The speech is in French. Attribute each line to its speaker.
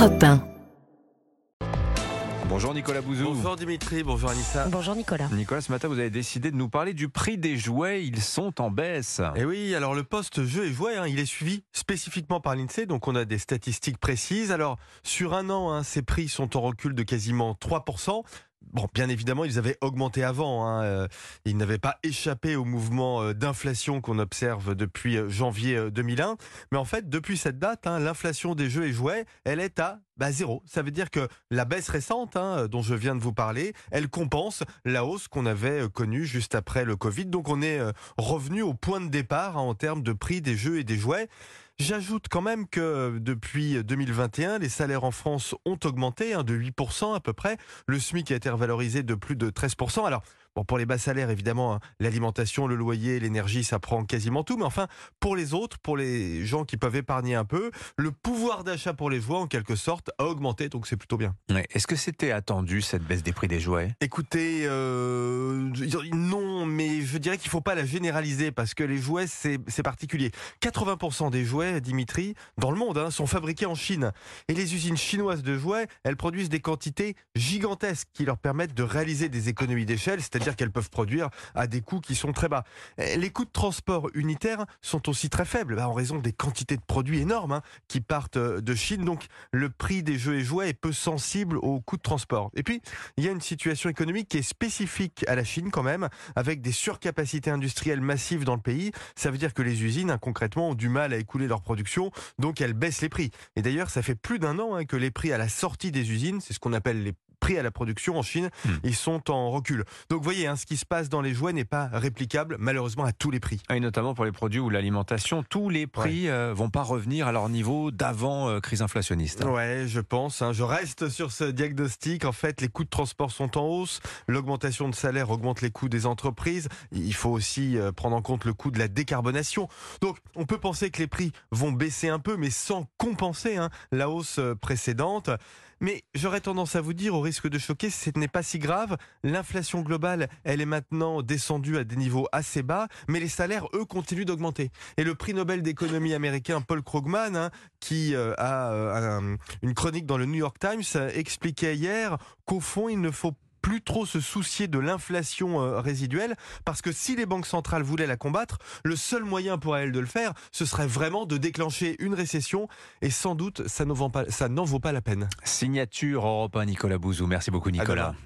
Speaker 1: Europe 1.
Speaker 2: Bonjour Nicolas Bouzou.
Speaker 3: Bonjour Dimitri, bonjour Anissa.
Speaker 4: Bonjour Nicolas.
Speaker 2: Nicolas, ce matin, vous avez décidé de nous parler du prix des jouets. Ils sont en baisse.
Speaker 3: Et oui, alors le poste jeu et jouet, hein, il est suivi spécifiquement par l'INSEE, donc on a des statistiques précises. Alors, sur un an, hein, ces prix sont en recul de quasiment 3%. Bon, bien évidemment, ils avaient augmenté avant. Hein, euh, ils n'avaient pas échappé au mouvement euh, d'inflation qu'on observe depuis euh, janvier 2001. Mais en fait, depuis cette date, hein, l'inflation des jeux et jouets, elle est à bah, zéro. Ça veut dire que la baisse récente, hein, dont je viens de vous parler, elle compense la hausse qu'on avait connue juste après le Covid. Donc, on est revenu au point de départ en termes de prix des jeux et des jouets. J'ajoute quand même que depuis 2021, les salaires en France ont augmenté hein, de 8% à peu près. Le SMIC a été revalorisé de plus de 13%. Alors, Bon, pour les bas salaires, évidemment, hein, l'alimentation, le loyer, l'énergie, ça prend quasiment tout. Mais enfin, pour les autres, pour les gens qui peuvent épargner un peu, le pouvoir d'achat pour les jouets, en quelque sorte, a augmenté. Donc c'est plutôt bien.
Speaker 2: Est-ce que c'était attendu, cette baisse des prix des jouets?
Speaker 3: Écoutez, euh, non, mais je dirais qu'il ne faut pas la généraliser parce que les jouets, c'est particulier. 80% des jouets, Dimitri, dans le monde, hein, sont fabriqués en Chine. Et les usines chinoises de jouets, elles produisent des quantités gigantesques qui leur permettent de réaliser des économies d'échelle, c'est-à-dire qu'elles peuvent produire à des coûts qui sont très bas. Les coûts de transport unitaires sont aussi très faibles bah, en raison des quantités de produits énormes hein, qui partent euh, de Chine. Donc le prix des jeux et jouets est peu sensible aux coûts de transport. Et puis il y a une situation économique qui est spécifique à la Chine quand même, avec des surcapacités industrielles massives dans le pays. Ça veut dire que les usines, hein, concrètement, ont du mal à écouler leur production, donc elles baissent les prix. Et d'ailleurs, ça fait plus d'un an hein, que les prix à la sortie des usines, c'est ce qu'on appelle les prix à la production en Chine, hmm. ils sont en recul. Donc vous voyez, hein, ce qui se passe dans les jouets n'est pas réplicable, malheureusement, à tous les prix.
Speaker 2: Et notamment pour les produits ou l'alimentation, tous les prix ne euh, vont pas revenir à leur niveau d'avant euh, crise inflationniste.
Speaker 3: Hein. Ouais, je pense. Hein. je reste sur ce diagnostic. En fait, les coûts de transport sont en hausse, l'augmentation de salaire augmente les coûts des entreprises. Il faut aussi euh, prendre en compte le coût de la décarbonation. Donc, on peut penser que les prix vont baisser un peu, mais sans compenser la hausse précédente. Mais j'aurais tendance à vous dire, au risque de choquer, ce n'est pas si grave. L'inflation globale, elle est maintenant descendue à des niveaux assez bas, mais les salaires, eux, continuent d'augmenter. Et le prix Nobel d'économie américain Paul Krugman, hein, qui euh, a euh, une chronique dans le New York Times, expliquait hier qu'au fond, il ne faut plus trop se soucier de l'inflation euh, résiduelle, parce que si les banques centrales voulaient la combattre, le seul moyen pour elles de le faire, ce serait vraiment de déclencher une récession, et sans doute, ça n'en vaut pas, la peine.
Speaker 2: Signature Europe 1, Nicolas Bouzou. Merci beaucoup, Nicolas.